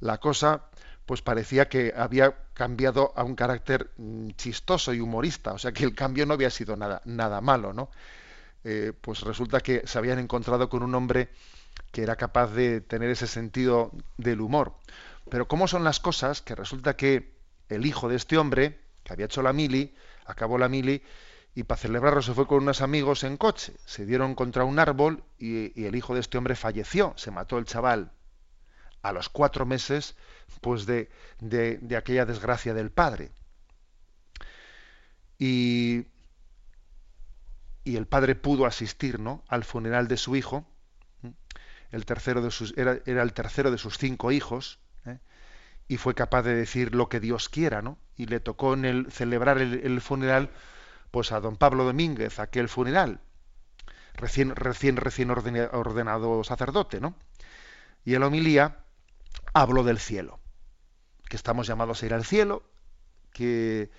la cosa pues parecía que había cambiado a un carácter mm, chistoso y humorista. O sea que el cambio no había sido nada, nada malo, ¿no? Eh, pues resulta que se habían encontrado con un hombre que era capaz de tener ese sentido del humor. Pero ¿cómo son las cosas? Que resulta que el hijo de este hombre, que había hecho la mili, acabó la mili, y para celebrarlo se fue con unos amigos en coche. Se dieron contra un árbol y, el hijo de este hombre falleció, se mató el chaval a los cuatro meses pues de, de, de aquella desgracia del padre. Y, y, el padre pudo asistir ¿no? al funeral de su hijo. El tercero de sus, era, era el tercero de sus cinco hijos. Y fue capaz de decir lo que Dios quiera, ¿no? Y le tocó en el celebrar el, el funeral pues a don Pablo Domínguez, aquel funeral, recién, recién, recién ordenado sacerdote, ¿no? Y en la homilía habló del cielo, que estamos llamados a ir al cielo, que,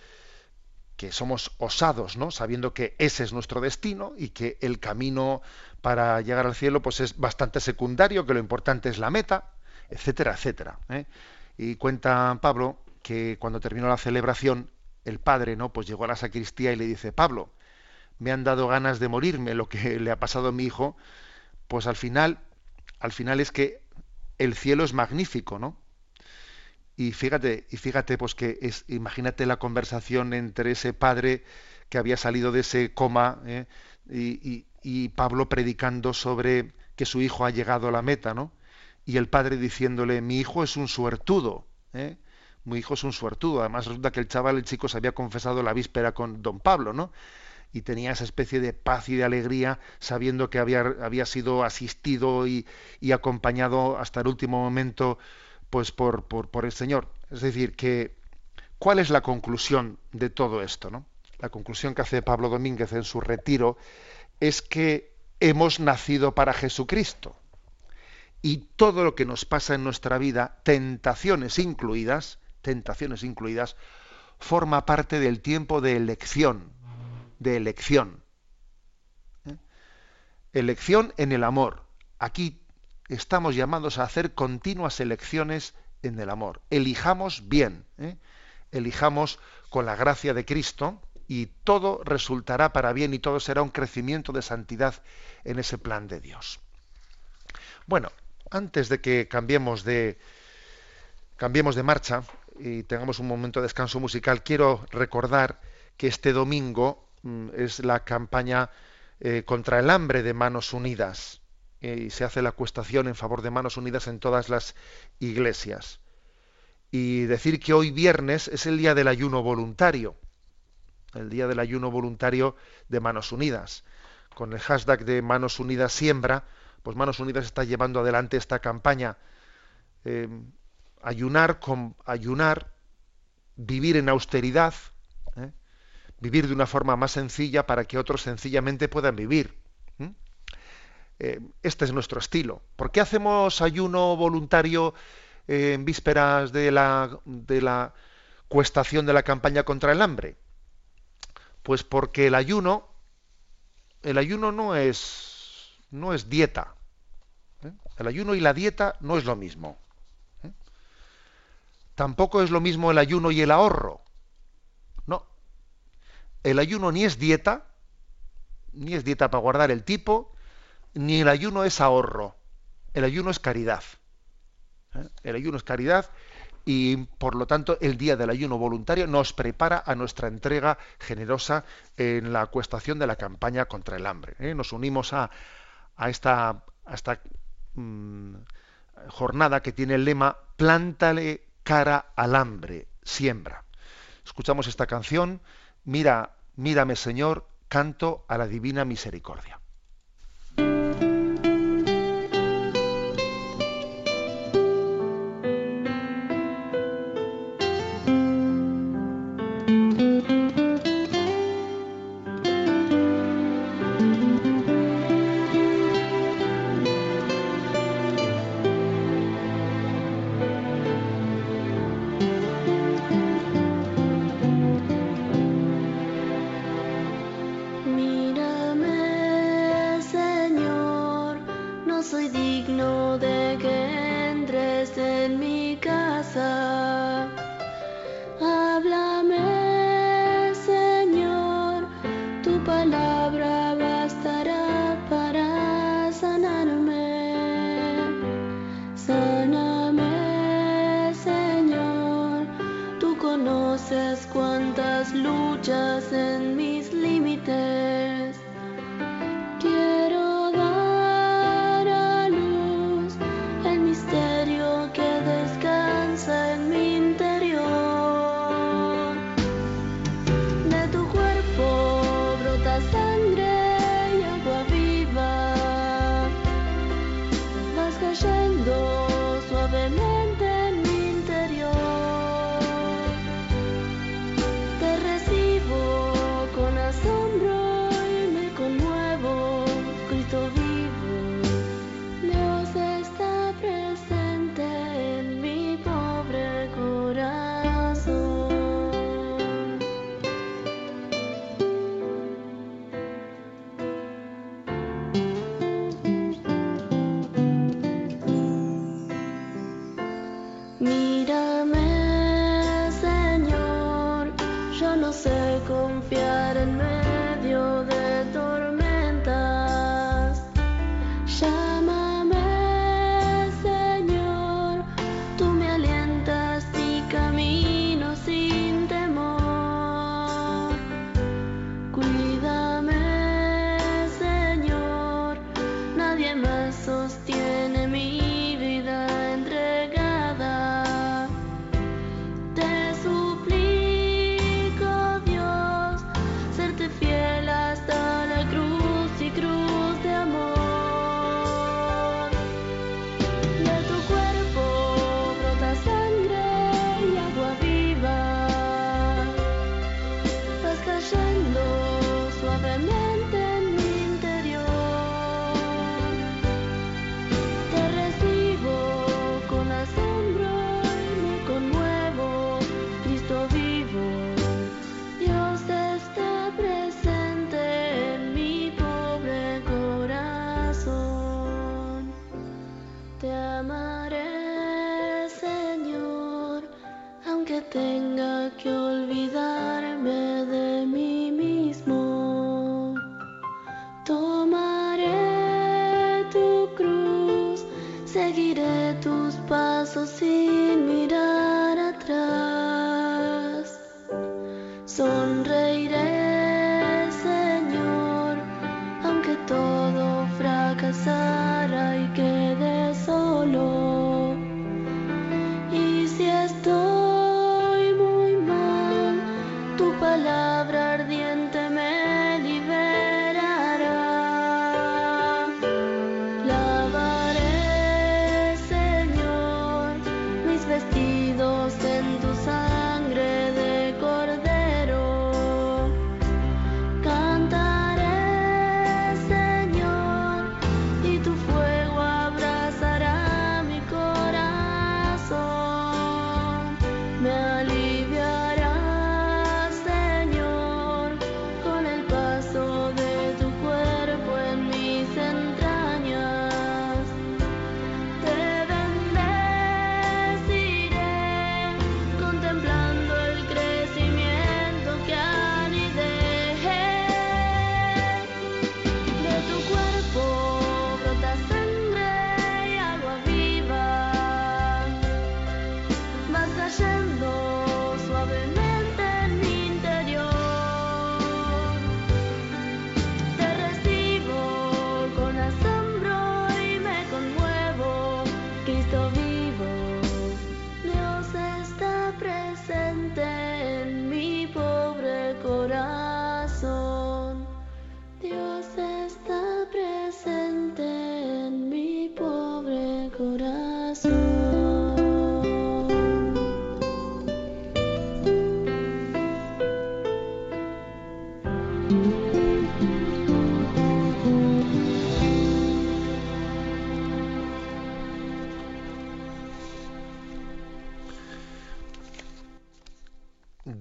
que somos osados, ¿no? Sabiendo que ese es nuestro destino y que el camino para llegar al cielo pues es bastante secundario, que lo importante es la meta, etcétera, etcétera. ¿eh? Y cuenta Pablo que cuando terminó la celebración, el padre, ¿no? Pues llegó a la sacristía y le dice, Pablo, me han dado ganas de morirme, lo que le ha pasado a mi hijo, pues al final, al final es que el cielo es magnífico, ¿no? Y fíjate, y fíjate, pues que es, imagínate la conversación entre ese padre que había salido de ese coma ¿eh? y, y, Pablo predicando sobre que su hijo ha llegado a la meta, ¿no? Y el padre diciéndole, mi hijo es un suertudo, ¿eh? mi hijo es un suertudo. Además resulta que el chaval, el chico, se había confesado la víspera con don Pablo, ¿no? Y tenía esa especie de paz y de alegría sabiendo que había, había sido asistido y, y acompañado hasta el último momento pues por, por, el Señor. Es decir, que ¿cuál es la conclusión de todo esto? ¿no? La conclusión que hace Pablo Domínguez en su retiro es que hemos nacido para Jesucristo. Y todo lo que nos pasa en nuestra vida, tentaciones incluidas, tentaciones incluidas, forma parte del tiempo de elección, de elección. ¿Eh? Elección en el amor. Aquí estamos llamados a hacer continuas elecciones en el amor. Elijamos bien, ¿eh? elijamos con la gracia de Cristo y todo resultará para bien y todo será un crecimiento de santidad en ese plan de Dios. Bueno, antes de que cambiemos de cambiemos de marcha y tengamos un momento de descanso musical, quiero recordar que este domingo mm, es la campaña eh, contra el hambre de Manos Unidas y se hace la cuestación en favor de Manos Unidas en todas las iglesias. Y decir que hoy viernes es el día del ayuno voluntario, el día del ayuno voluntario de Manos Unidas. Con el hashtag de Manos Unidas Siembra, pues Manos Unidas está llevando adelante esta campaña. Eh, ayunar, con, ayunar, vivir en austeridad, ¿eh? vivir de una forma más sencilla para que otros sencillamente puedan vivir. Eh, este es nuestro estilo. ¿Por qué hacemos ayuno voluntario en vísperas de la, de la cuestación de la campaña contra el hambre? Pues porque el ayuno, el ayuno no es, no es dieta. ¿Eh? El ayuno y la dieta no es lo mismo. Tampoco es lo mismo el ayuno y el ahorro. No. El ayuno ni es dieta, ni es dieta para guardar el tipo, ni el ayuno es ahorro, el ayuno es caridad. ¿eh? El ayuno es caridad y por lo tanto el día del ayuno voluntario nos prepara a nuestra entrega generosa en la acuestación de la campaña contra el hambre. ¿eh? Nos unimos a, esta, esta mm, jornada que tiene el lema Plántale cara al hambre, siembra. Escuchamos esta canción, Mira, mírame Señor, canto a la divina misericordia. Te recibo con asombro. Cayendo suavemente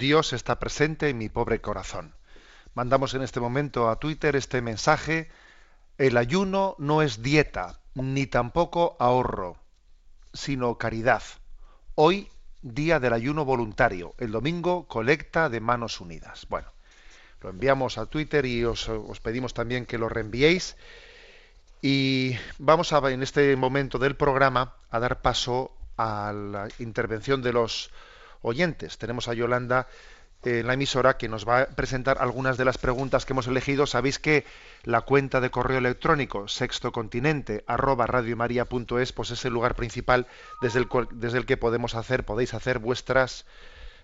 Dios está presente en mi pobre corazón. Mandamos en este momento a Twitter este mensaje. El ayuno no es dieta, ni tampoco ahorro, sino caridad. Hoy, día del ayuno voluntario. El domingo, colecta de manos unidas. Bueno, lo enviamos a Twitter y os, os pedimos también que lo reenviéis. Y vamos a, en este momento del programa a dar paso a la intervención de los oyentes. Tenemos a Yolanda eh, en la emisora que nos va a presentar algunas de las preguntas que hemos elegido. Sabéis que la cuenta de correo electrónico sextocontinente arroba radiomaria.es pues es el lugar principal desde el, cual- desde el que podemos hacer, podéis hacer vuestras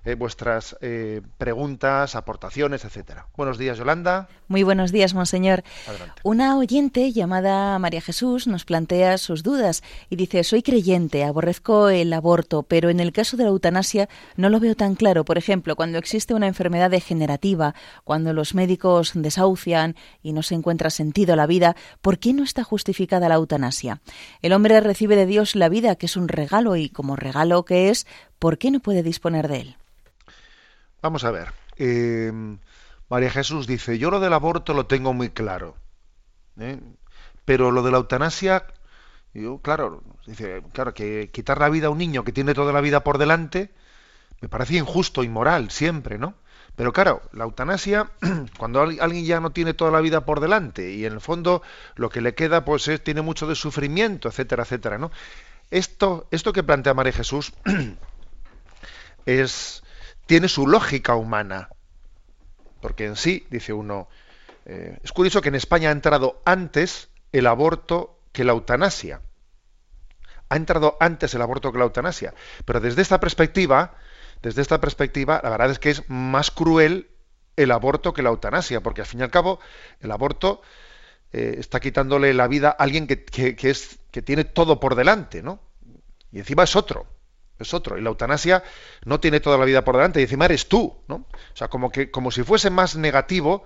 eh, vuestras eh, preguntas, aportaciones, etcétera. Buenos días, Yolanda. Muy buenos días, monseñor. Adelante. Una oyente llamada María Jesús nos plantea sus dudas y dice, soy creyente, aborrezco el aborto, pero en el caso de la eutanasia no lo veo tan claro. Por ejemplo, cuando existe una enfermedad degenerativa, cuando los médicos desahucian y no se encuentra sentido a la vida, ¿por qué no está justificada la eutanasia? El hombre recibe de Dios la vida, que es un regalo, y como regalo que es, ¿por qué no puede disponer de él? Vamos a ver. eh, María Jesús dice, yo lo del aborto lo tengo muy claro. ¿eh? Pero lo de la eutanasia, yo, claro, dice, claro, que quitar la vida a un niño que tiene toda la vida por delante me parecía injusto, inmoral, siempre, ¿no? Pero claro, la eutanasia, cuando al- alguien ya no tiene toda la vida por delante y en el fondo lo que le queda pues es, tiene mucho de sufrimiento, etcétera, etcétera, ¿no? Esto, esto que plantea María Jesús es, tiene su lógica humana, porque en sí, dice uno, eh, es curioso que en España ha entrado antes el aborto que la eutanasia. Ha entrado antes el aborto que la eutanasia. Pero desde esta perspectiva, desde esta perspectiva, la verdad es que es más cruel el aborto que la eutanasia, porque al fin y al cabo el aborto eh, está quitándole la vida a alguien que, que- tiene todo por delante, ¿no? Y encima es otro, es otro. Y la eutanasia no tiene toda la vida por delante, y encima eres tú, ¿no? O sea, como que, como si fuese más negativo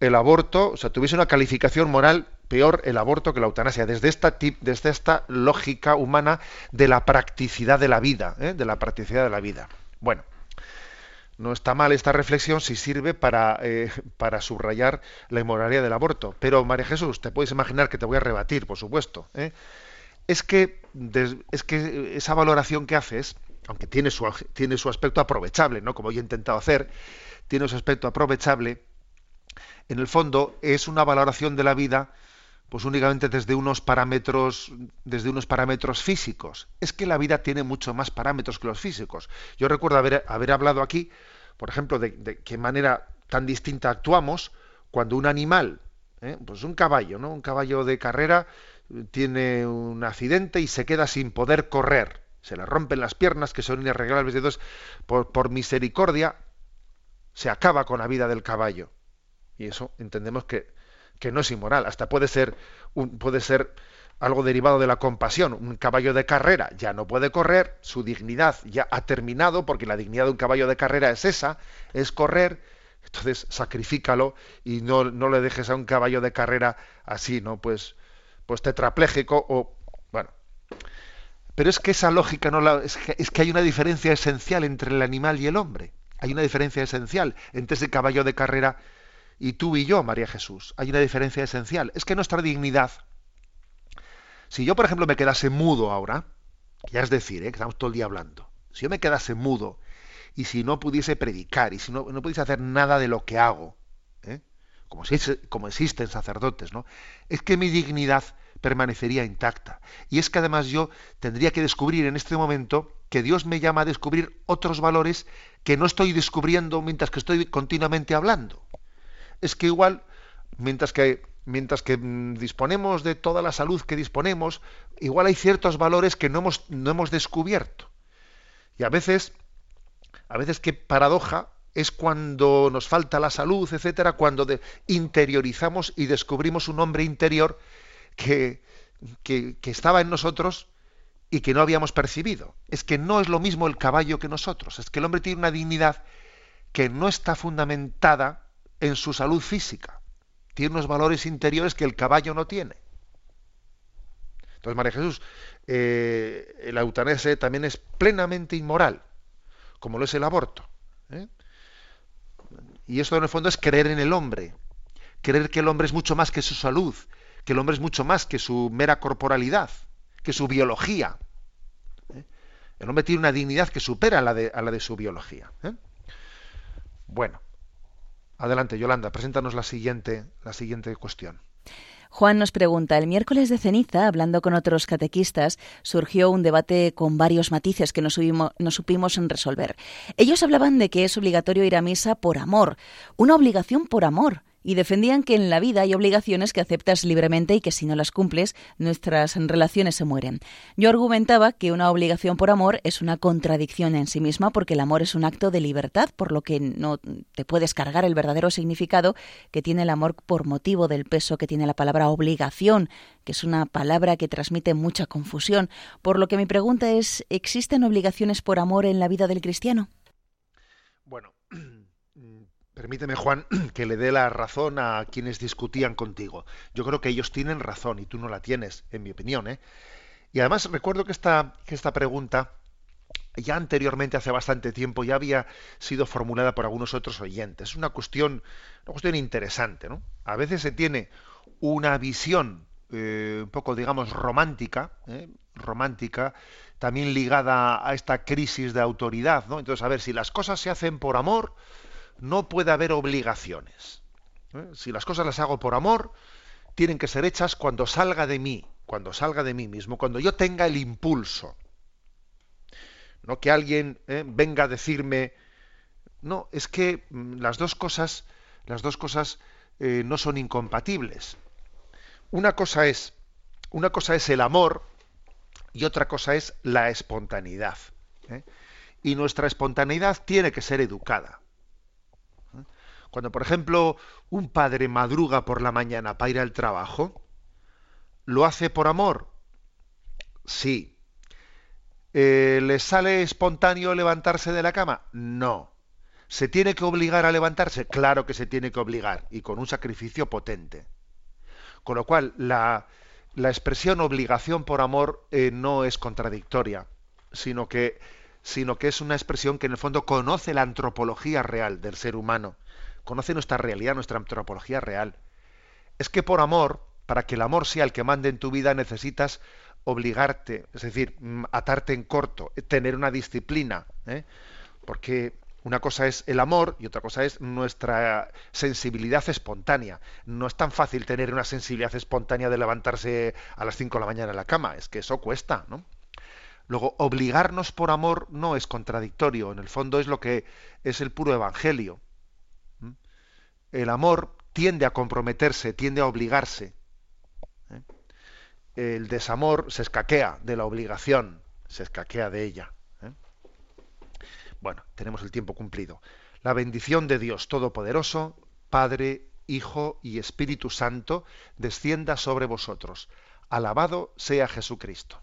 el aborto, o sea, tuviese una calificación moral peor el aborto que la eutanasia, desde esta, tip- desde esta lógica humana de la practicidad de la vida, ¿eh? de la practicidad de la vida. Bueno, no está mal esta reflexión si sirve para, eh, para subrayar la inmoralidad del aborto. Pero, María Jesús, te puedes imaginar que te voy a rebatir, por supuesto. ¿eh? Es, que, es que esa valoración que haces, aunque tiene su, tiene su aspecto aprovechable, ¿no? como yo he intentado hacer, tiene su aspecto aprovechable, en el fondo es una valoración de la vida pues únicamente desde unos parámetros desde unos parámetros físicos es que la vida tiene mucho más parámetros que los físicos yo recuerdo haber, haber hablado aquí por ejemplo de, qué manera tan distinta actuamos cuando un animal ¿eh? pues un caballo no un caballo de carrera tiene un accidente y se queda sin poder correr se le rompen las piernas que son inarreglables entonces por, por misericordia se acaba con la vida del caballo y eso entendemos que, que no es inmoral. Hasta puede ser, un, puede ser algo derivado de la compasión. Un caballo de carrera ya no puede correr, su dignidad ya ha terminado, porque la dignidad de un caballo de carrera es esa, es correr. Entonces sacrifícalo y no, no le dejes a un caballo de carrera así, ¿no? Pues, pues tetrapléjico o bueno. Pero es que esa lógica no la, es, que, es que hay una diferencia esencial entre el animal y el hombre. Hay una diferencia esencial entre ese caballo de carrera y tú y yo, María Jesús. Hay una diferencia esencial. Es que nuestra dignidad, si yo, por ejemplo, me quedase mudo ahora, ya es decir, ¿eh? que estamos todo el día hablando, si yo me quedase mudo y si no pudiese predicar y si no, no pudiese hacer nada de lo que hago, ¿eh? como, si, como existen sacerdotes, ¿no? es que mi dignidad permanecería intacta. Y es que además yo tendría que descubrir en este momento que Dios me llama a descubrir otros valores que no estoy descubriendo mientras que estoy continuamente hablando es que igual, mientras que, mientras que mm, disponemos de toda la salud que disponemos, igual hay ciertos valores que no hemos, no hemos descubierto. Y a veces, a veces qué paradoja es cuando nos falta la salud, etcétera, cuando de- interiorizamos y descubrimos un hombre interior que, estaba en nosotros y que no habíamos percibido. Es que no es lo mismo el caballo que nosotros, es que el hombre tiene una dignidad que no está fundamentada en su salud física. Tiene unos valores interiores que el caballo no tiene. Entonces, María Jesús, eh, el eutanasia también es plenamente inmoral, como lo es el aborto. ¿eh? Y esto en el fondo es creer en el hombre, creer que el hombre es mucho más que su salud, que el hombre es mucho más que su mera corporalidad, que su biología. ¿eh? El hombre tiene una dignidad que supera a la de, su biología. ¿eh? Bueno, adelante, Yolanda, preséntanos la siguiente, la siguiente cuestión. Juan nos pregunta, el miércoles de ceniza, hablando con otros catequistas, surgió un debate con varios matices que no, subimos, no supimos resolver. Ellos hablaban de que es obligatorio ir a misa por amor, una obligación por amor, y defendían que en la vida hay obligaciones que aceptas libremente y que si no las cumples, nuestras relaciones se mueren. Yo argumentaba que una obligación por amor es una contradicción en sí misma porque el amor es un acto de libertad, por lo que no te puedes cargar el verdadero significado que tiene el amor por motivo del peso que tiene la palabra obligación, que es una palabra que transmite mucha confusión. Por lo que mi pregunta es, ¿existen obligaciones por amor en la vida del cristiano? Bueno, permíteme, Juan, que le dé la razón a quienes discutían contigo. Yo creo que ellos tienen razón y tú no la tienes, en mi opinión. ¿eh? Y además recuerdo que esta, que esta pregunta ya anteriormente, hace bastante tiempo, ya había sido formulada por algunos otros oyentes. Es una cuestión, una cuestión interesante. ¿no? A veces se tiene una visión eh, un poco, digamos, romántica, ¿eh? romántica, también ligada a esta crisis de autoridad, ¿no? Entonces, a ver, si las cosas se hacen por amor, no puede haber obligaciones. ¿eh? Si las cosas las hago por amor, tienen que ser hechas cuando salga de mí, cuando salga de mí mismo, cuando yo tenga el impulso. No que alguien ¿eh? venga a decirme, no, es que mm, las dos cosas, las dos cosas eh, no son incompatibles. Una cosa es, una cosa es el amor y otra cosa es la espontaneidad. Y nuestra espontaneidad tiene que ser educada. Cuando, por ejemplo, un padre madruga por la mañana para ir al trabajo, ¿lo hace por amor? Sí. Eh, ¿Le sale espontáneo levantarse de la cama? No. ¿Se tiene que obligar a levantarse? Claro que se tiene que obligar y con un sacrificio potente. Con lo cual, la, la expresión obligación por amor eh, no es contradictoria, sino que, sino que es una expresión que en el fondo conoce la antropología real del ser humano conoce nuestra realidad, nuestra antropología real. Es que por amor, para que el amor sea el que mande en tu vida, necesitas obligarte, es decir, mm, atarte en corto, tener una disciplina, ¿eh? porque una cosa es el amor y otra cosa es nuestra sensibilidad espontánea. No es tan fácil tener una sensibilidad espontánea de levantarse a las 5 de la mañana en la cama, es que eso cuesta, ¿no? Luego, obligarnos por amor no es contradictorio, en el fondo es lo que es el puro evangelio el amor tiende a comprometerse, tiende a obligarse. ¿eh? El desamor se escaquea de la obligación, se escaquea de ella. ¿eh? Bueno, tenemos el tiempo cumplido. La bendición de Dios Todopoderoso, Padre, Hijo y Espíritu Santo, descienda sobre vosotros. Alabado sea Jesucristo.